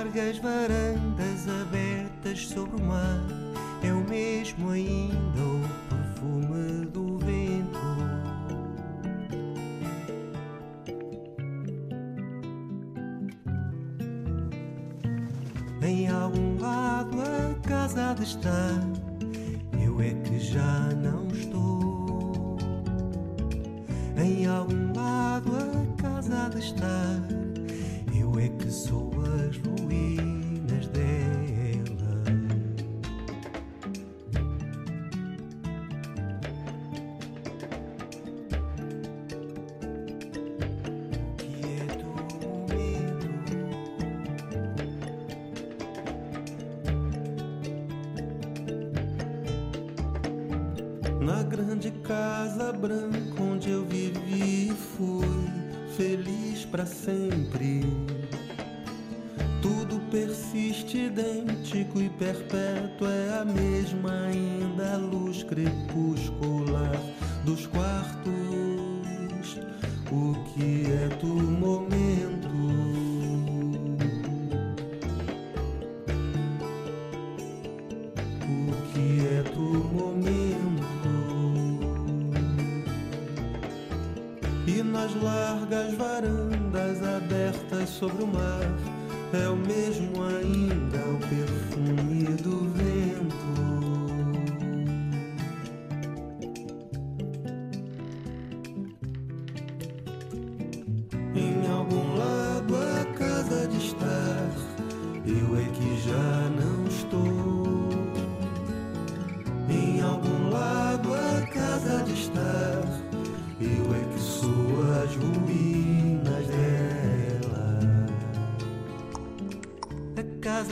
Largas varandas abertas sobre o mar. É o mesmo ainda o perfume do vento. Em algum lado a casa de estar Eu é que já não estou. Em algum lado a casa de estar Eu é que sou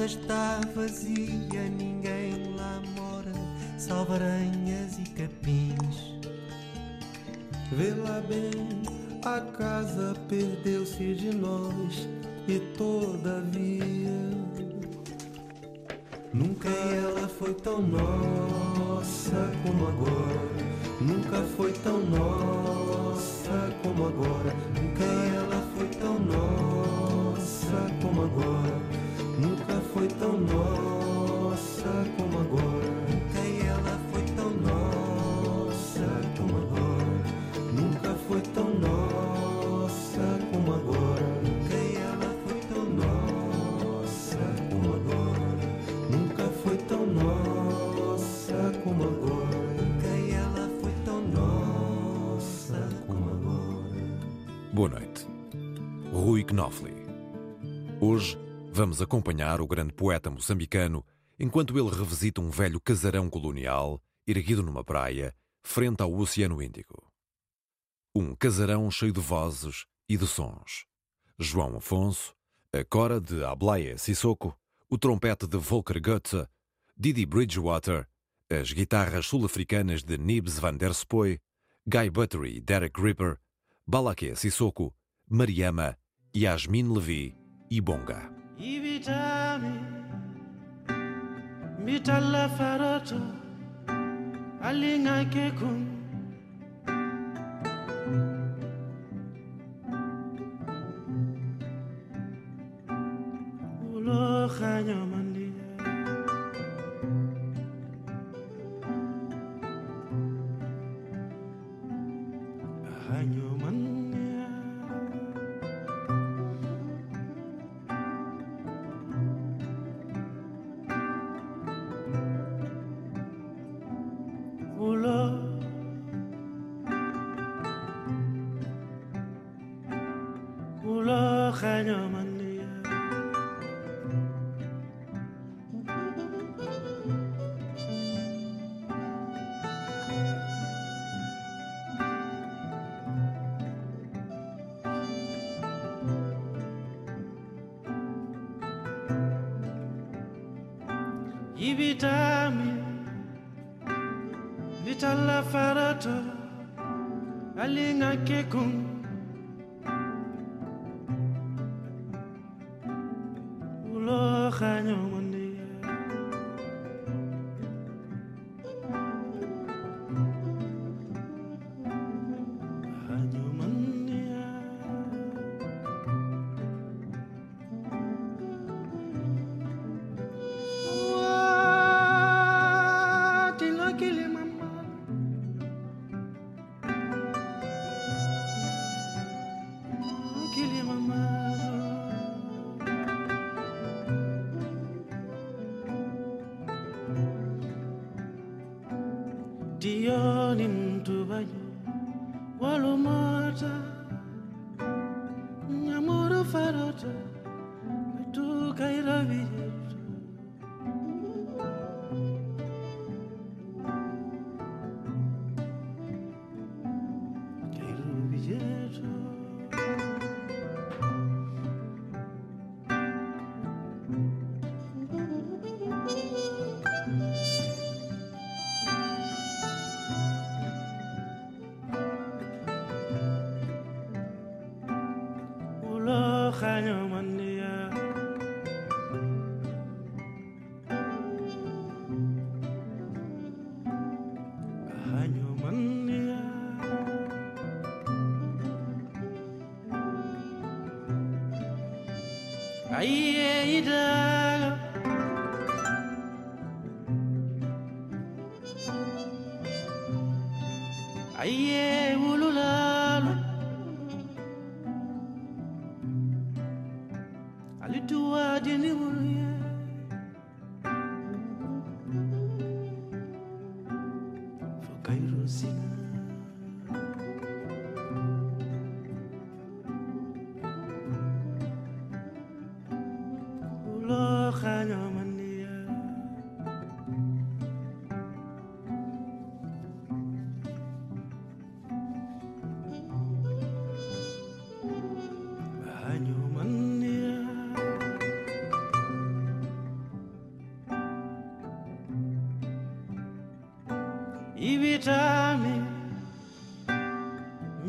está vazia, ninguém lá mora Salvo aranhas e capins Vê lá bem, a casa perdeu-se de nós e todavia nunca ela foi tão nossa como agora. Nunca foi tão nossa como agora. Vamos acompanhar o grande poeta moçambicano enquanto ele revisita um velho casarão colonial erguido numa praia frente ao Oceano Índico. Um casarão cheio de vozes e de sons. João Afonso, a cora de Ablaye Sissoko, o trompete de Volker Goethe, Didi Bridgewater, as guitarras sul-africanas de Nibs van der Spoy, Guy Buttery e Derek Ripper, Balaké Sissoko, Mariama, Yasmin Levi e Bonga. ibitami bitala faroto alingakekun ulokanyoma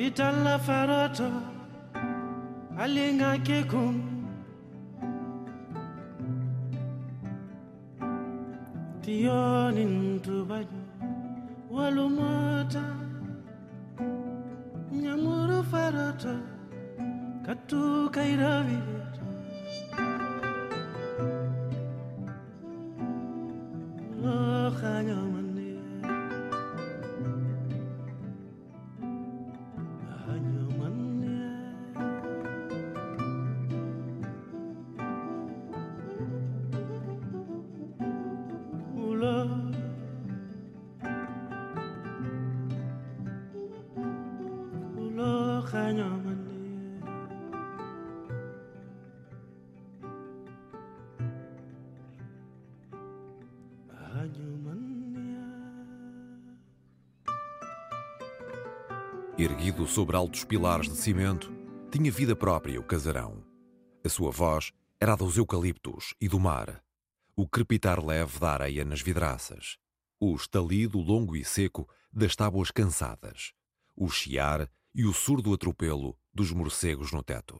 itala farata alinga kekum tiyonin tubaji sobre altos pilares de cimento, tinha vida própria o casarão. A sua voz era a dos eucaliptos e do mar, o crepitar leve da areia nas vidraças, o estalido longo e seco das tábuas cansadas, o chiar e o surdo atropelo dos morcegos no teto.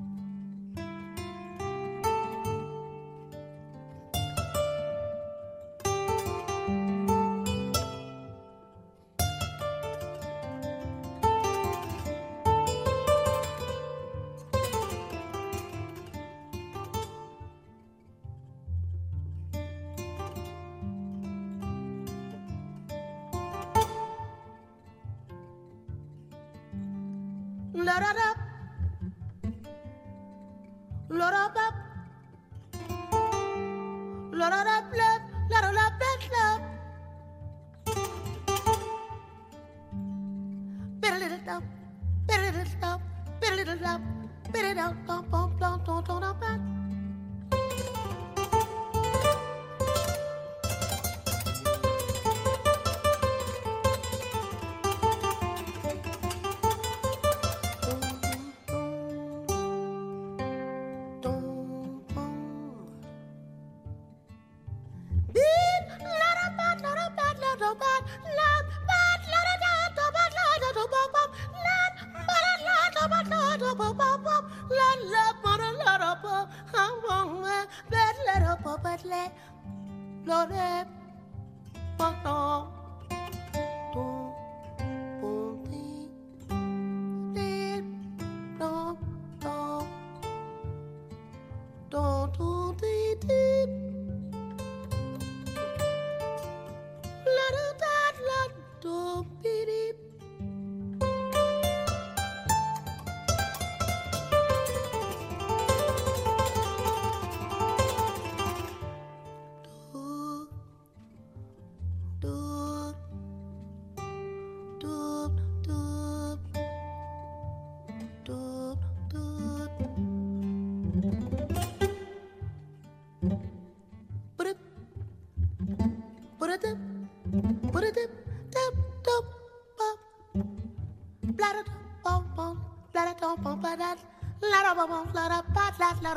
Lorabab. Lorabab. Lorabab love. Lorabab love. Bit a little stop. Bit a little stop. Bit a little stop. Bit it out. Bump, bump, bump, don't, don't, don't, don't,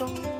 Cristo.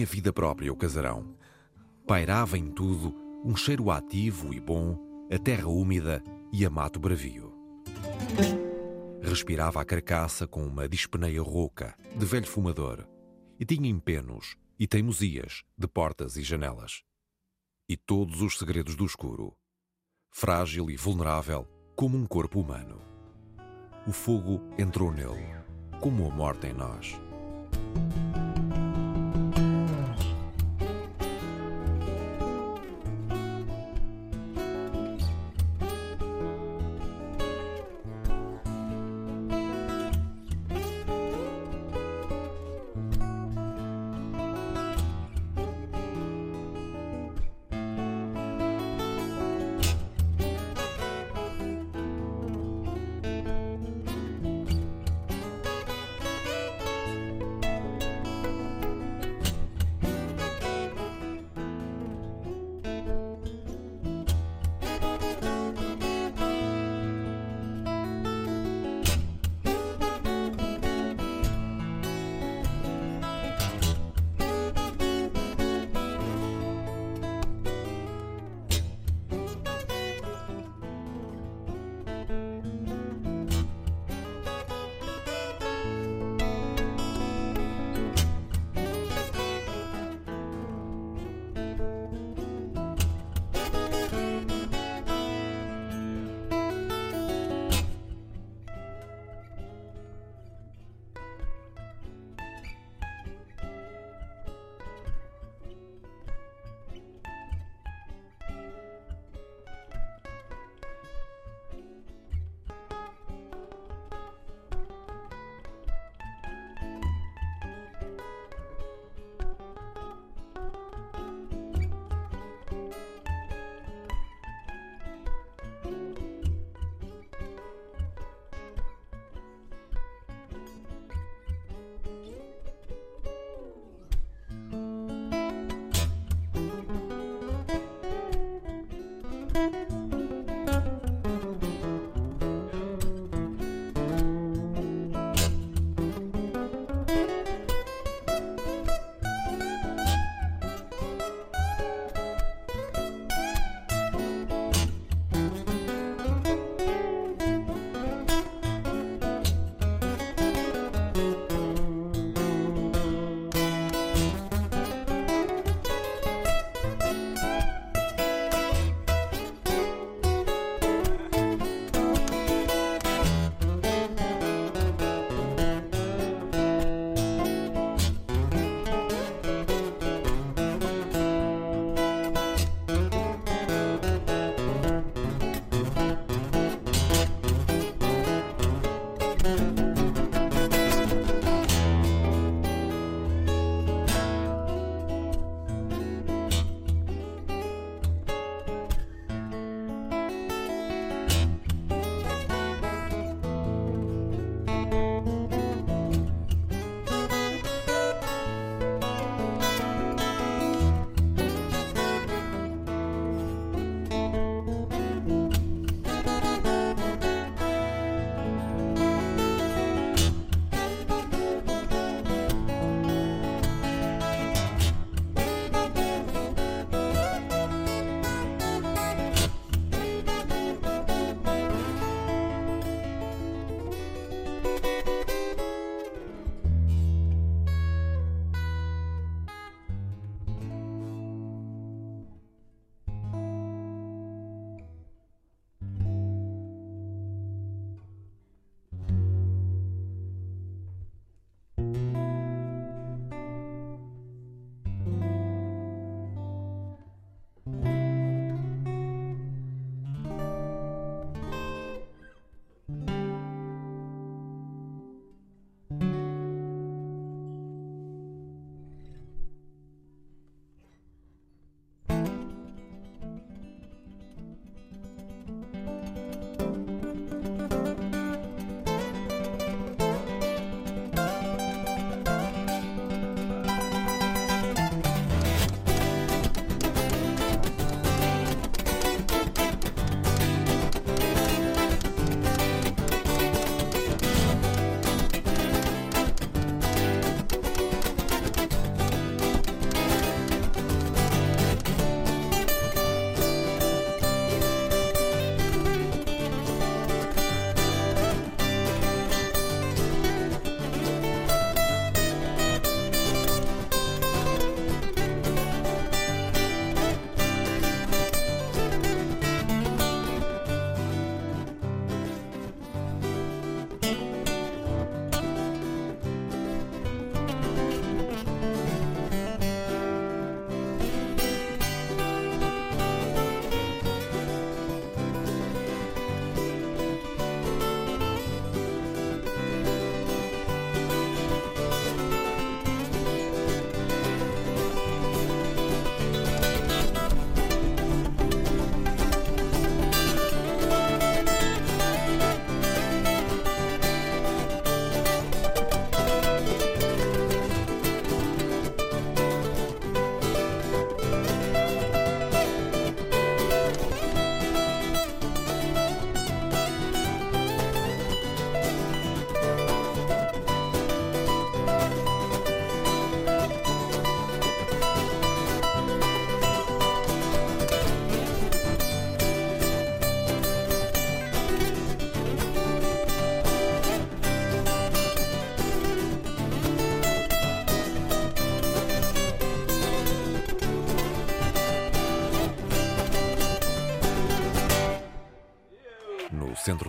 Tinha vida própria o casarão. Pairava em tudo um cheiro ativo e bom, a terra úmida e a mato bravio. Respirava a carcaça com uma dispeneia rouca, de velho fumador, e tinha empenos e teimosias de portas e janelas. E todos os segredos do escuro, frágil e vulnerável como um corpo humano. o fogo entrou nele, como a morte em nós.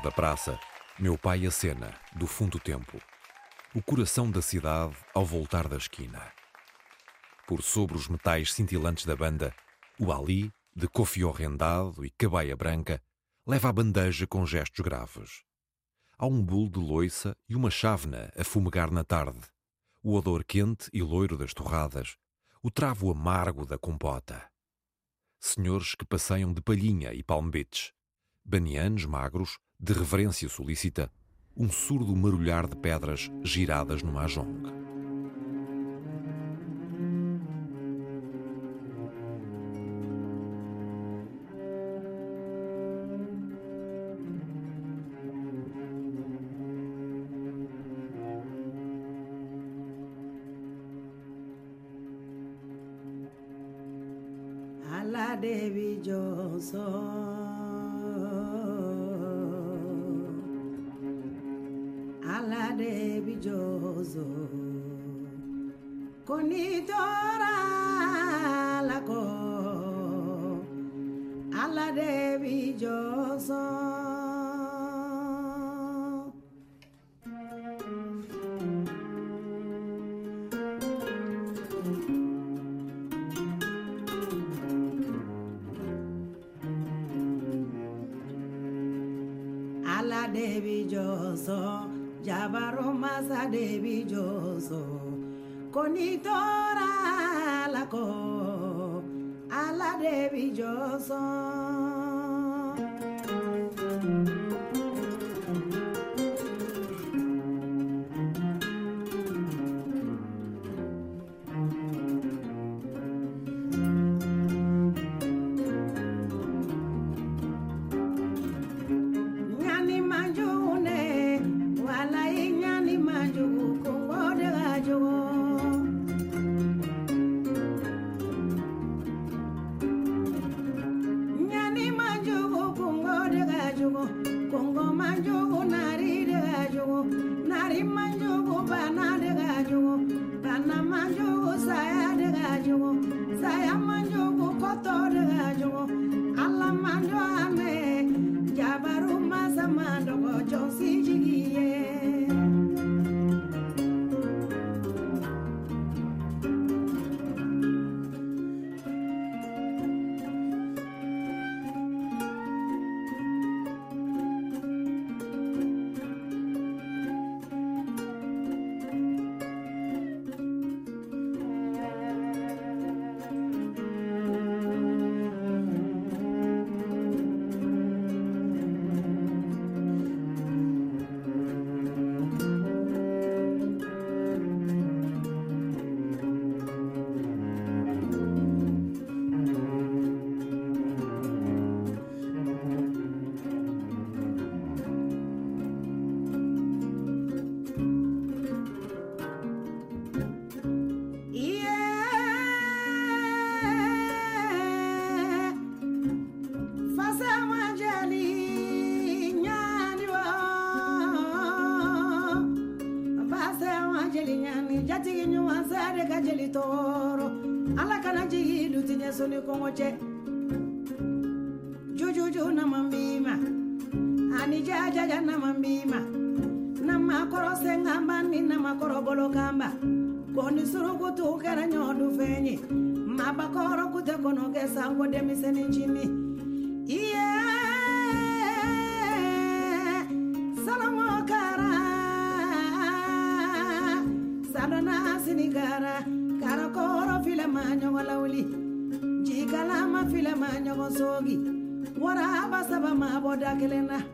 Da praça, meu pai acena, do fundo do tempo, o coração da cidade ao voltar da esquina. Por sobre os metais cintilantes da banda, o Ali, de cofio rendado e cabaia branca, leva a bandeja com gestos graves. Há um bolo de loiça e uma chávena a fumegar na tarde, o odor quente e loiro das torradas, o travo amargo da compota. Senhores que passeiam de palhinha e palmebetes, banianos magros, de reverência solícita, um surdo marulhar de pedras giradas no mahjong. kongo manjogo nari dega jogo nari manjogo bana dega jogo bana manjogo saya dentro de mim. E é Cara, Salona Sinigara, Karakoro Filamanho Walauli, Jigalama Filamanho Sogi, Waraba Sabama Bodakelena.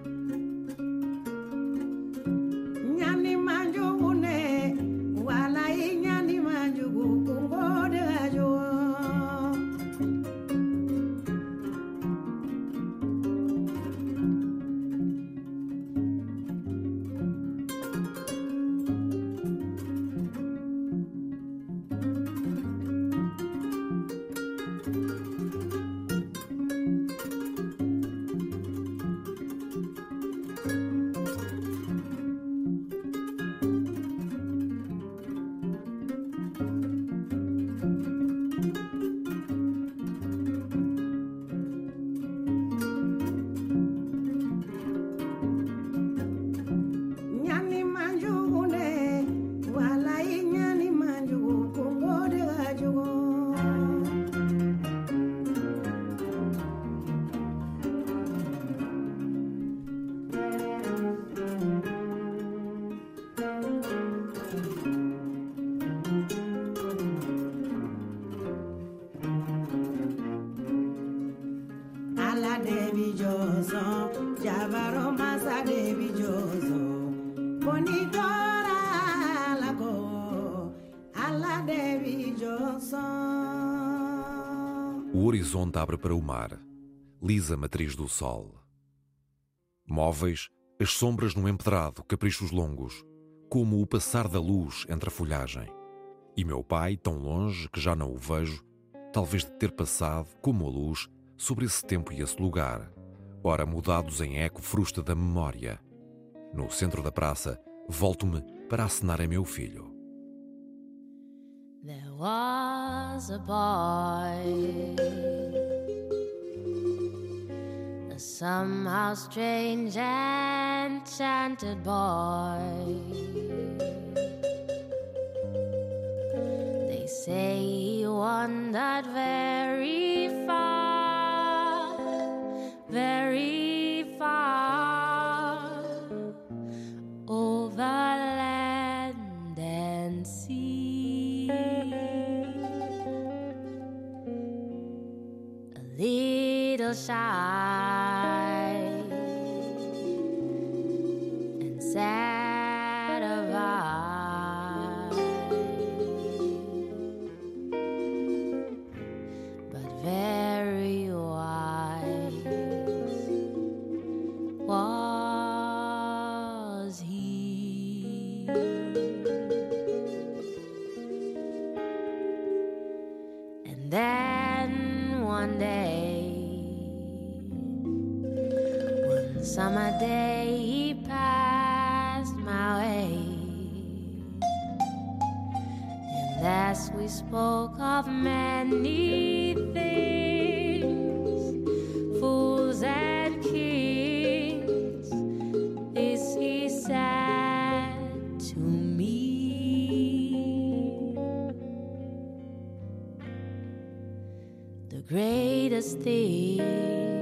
O horizonte abre para o mar, lisa matriz do sol. Móveis, as sombras num empedrado, caprichos longos, como o passar da luz entre a folhagem. E meu pai, tão longe que já não o vejo, talvez de ter passado, como a luz, sobre esse tempo e esse lugar, ora mudados em eco frusta da memória. No centro da praça, volto-me para acenar a meu filho. There was a boy, a somehow strange and enchanted boy. They say he wandered very far, very little shy and sad As we spoke of many things, fools and kings, this he said to me. The greatest thing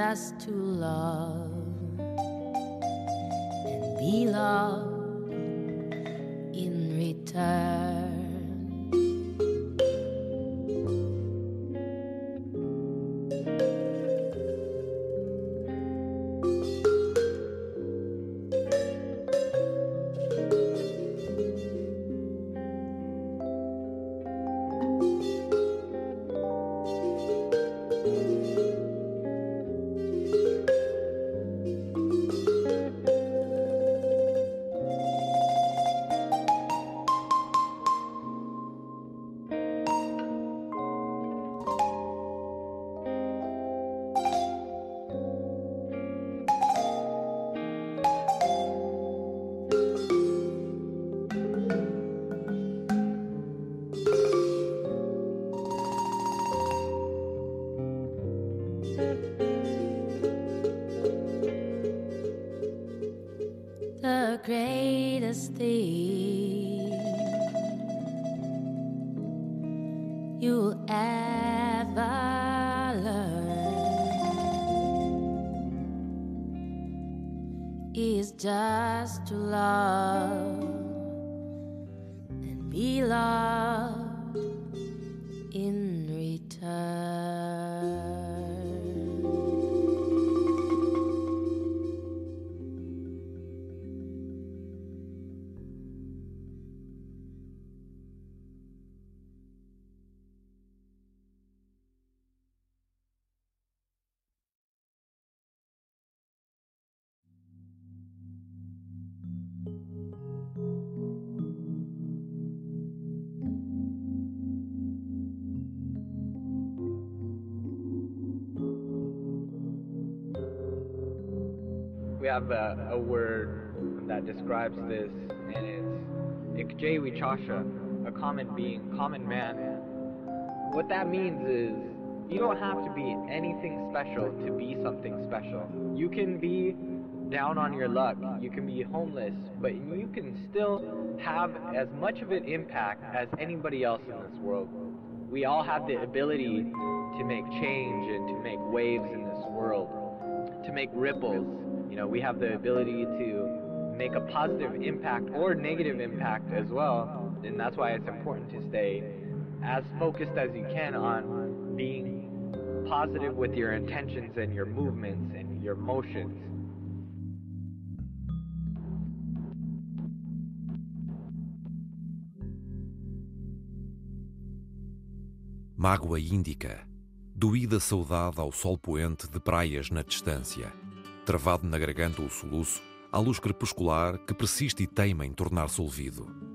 just to love and be loved you'll ever learn is just to love and be loved describes this, and it's Ikjewi a common being, common man. What that means is you don't have to be anything special to be something special. You can be down on your luck, you can be homeless, but you can still have as much of an impact as anybody else in this world. We all have the ability to make change and to make waves in this world, to make ripples. You know, we have the ability to make a positive impact or negative impact as well. and that's why it's important to stay as focused as you can on being positive with your intentions and your movements and your motions. Mágoa índica, doída saudade ao sol poente de praias na distância, travado na garganta o soluço, à luz crepuscular que persiste e teima em tornar-se olvido.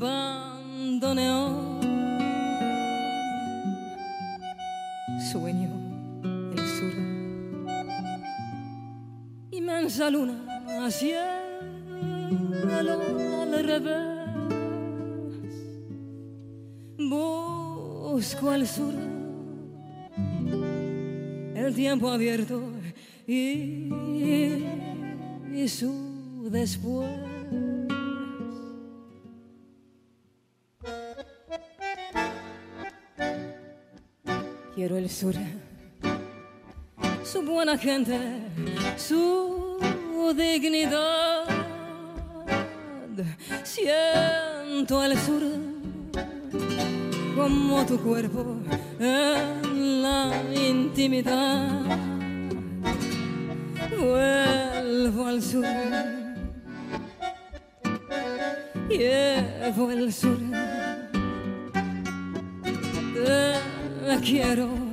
Bandoneón. Sueño el sur inmensa luna cielo al revés busco al sur el tiempo abierto y, y su después sur su buena gente, su dignidad. Siento el sur como tu cuerpo en la intimidad. Vuelvo al sur, llevo el sur, te quiero.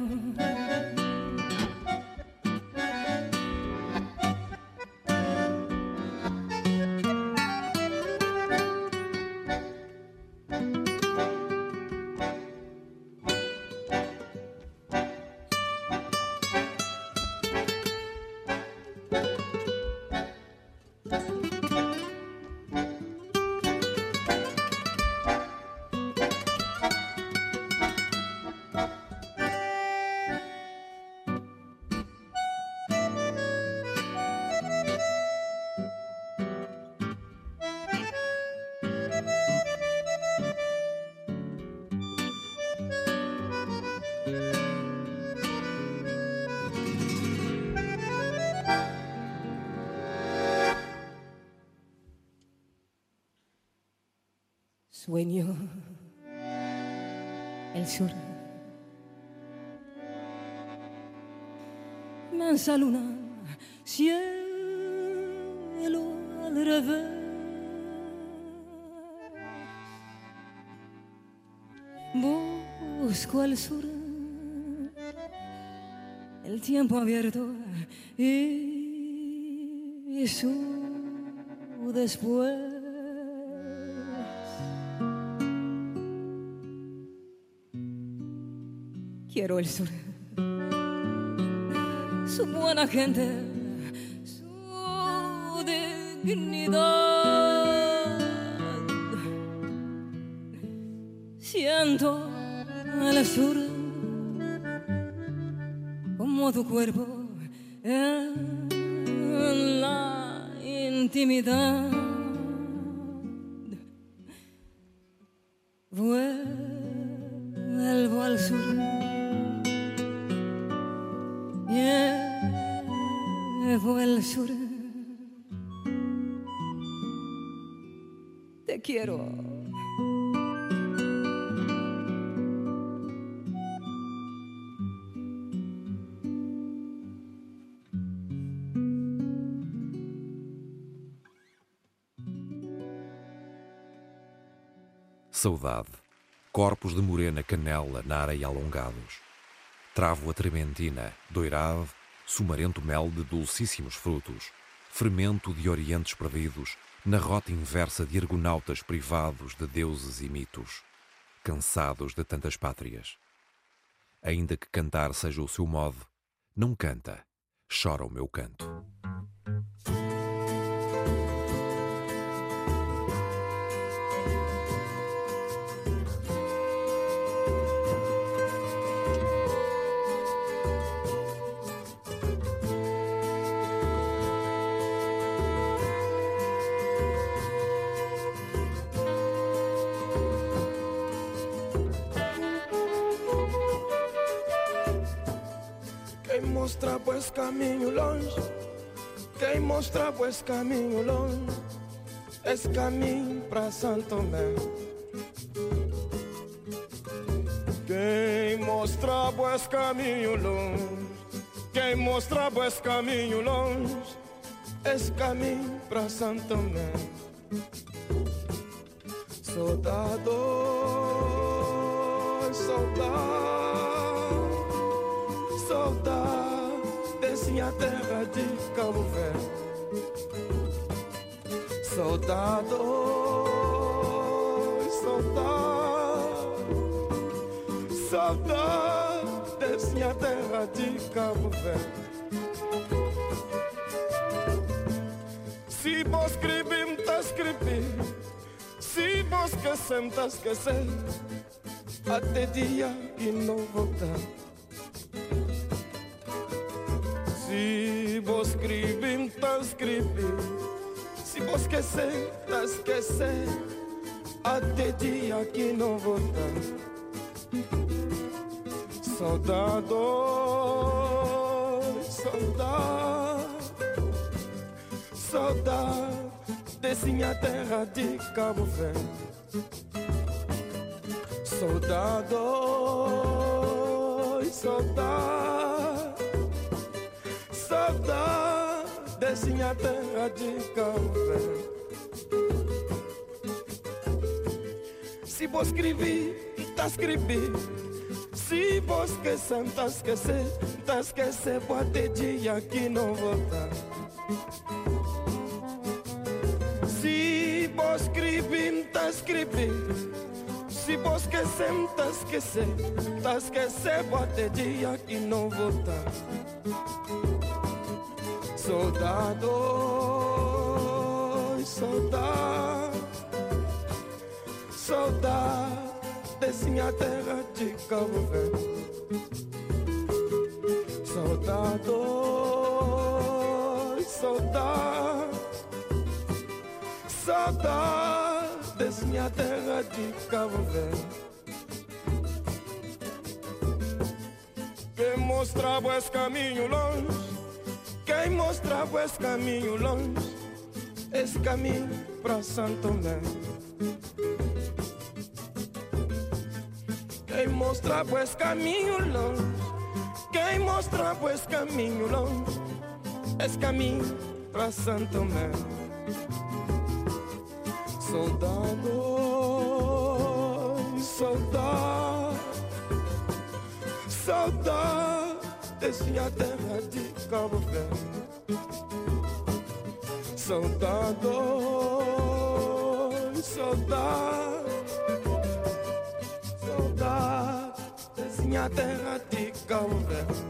Sueño el sur. Inmensa luna, cielo al revés. Busco al sur, el tiempo abierto y su después. Quiero el sur. Su buena gente, su dignidad. Siento el sur como tu cuerpo en la intimidad. Saudade. Corpos de morena canela na areia alongados. Travo a trementina, doirado, sumarento mel de dulcíssimos frutos. Fermento de orientes perdidos, na rota inversa de argonautas privados de deuses e mitos. Cansados de tantas pátrias. Ainda que cantar seja o seu modo, não canta, chora o meu canto. Pois caminho longe, esse caminho para Santo Tomé. Quem mostra pois caminho longe, quem mostra pois caminho longe, esse caminho para Santo Tomé. Soldado, soldado saudade desse minha terra de Cabo Verde. Saudade, oi, saudade, saudade desse minha terra de Cabo Verde. Se vos escrever, tá escrever. Se vos esquecer, tá esquecer. Até dia que não voltar. Se vos escrever, tá escrever. Vos esquecer, tá esquecer. Até dia que não voltar. Saudade, saudade, saudade desse minha terra de Cabo Verde. Saudade, oi, saudade, desse minha terra de Verde. Se vou escrever, tá escrever. Se vou esquecer, tá esquecer, tá esquecer, pode dia que não voltar. Se vou escrever, tá escrever. Se vou esquecer, tá esquecer, tá esquecer, pode dia que não voltar. Soldado, oi, saudade, saudade desse minha terra de Cabo Verde. Saudade, oi, saudade, saudade desse minha terra de Cabo Verde. Quem mostrava esse caminho longe, quem mostrava esse caminho longe, esse caminho para Santo Tomé. Quem mostrava esse caminho longe, quem mostrava esse caminho longe, esse caminho para Santo Tomé. Soldado, soldado, saudade desse minha Cabo Verde. Saudade, saudade, saudade desse minha terra de Cabo Verde.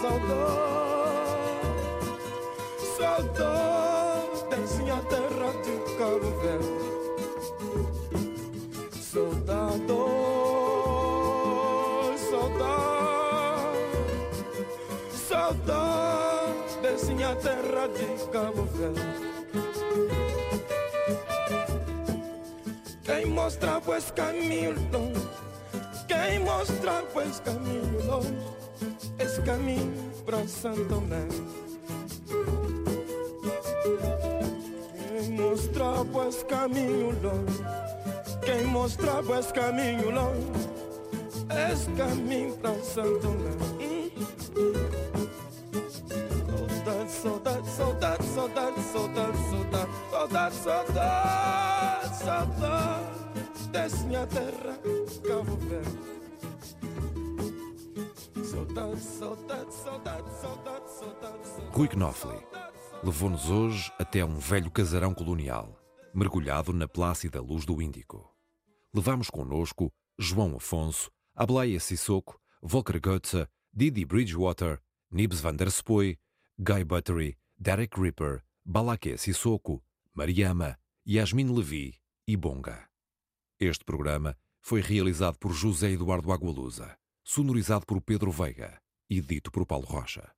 Saudade, saudade minha terra de Cabo Verde. Saudade, saudade, saudade minha terra de Cabo Verde. Quem mostra pois caminho longe, quem mostra pois caminho longe, caminho para Santo Tomé. Rui Knopfli levou-nos hoje até um velho casarão colonial, mergulhado na plácida luz do Índico. Levamos connosco João Afonso, Ablaia Sissoko, Volker Goetze, Didi Bridgewater, Nibs van der Spoy, Guy Buttery, Derek Ripper, Balaké Sissoko, Mariama, Yasmin Levi e Bonga. Este programa foi realizado por José Eduardo Agualusa, sonorizado por Pedro Veiga e dito por Paulo Rocha.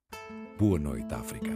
Boa noite, África.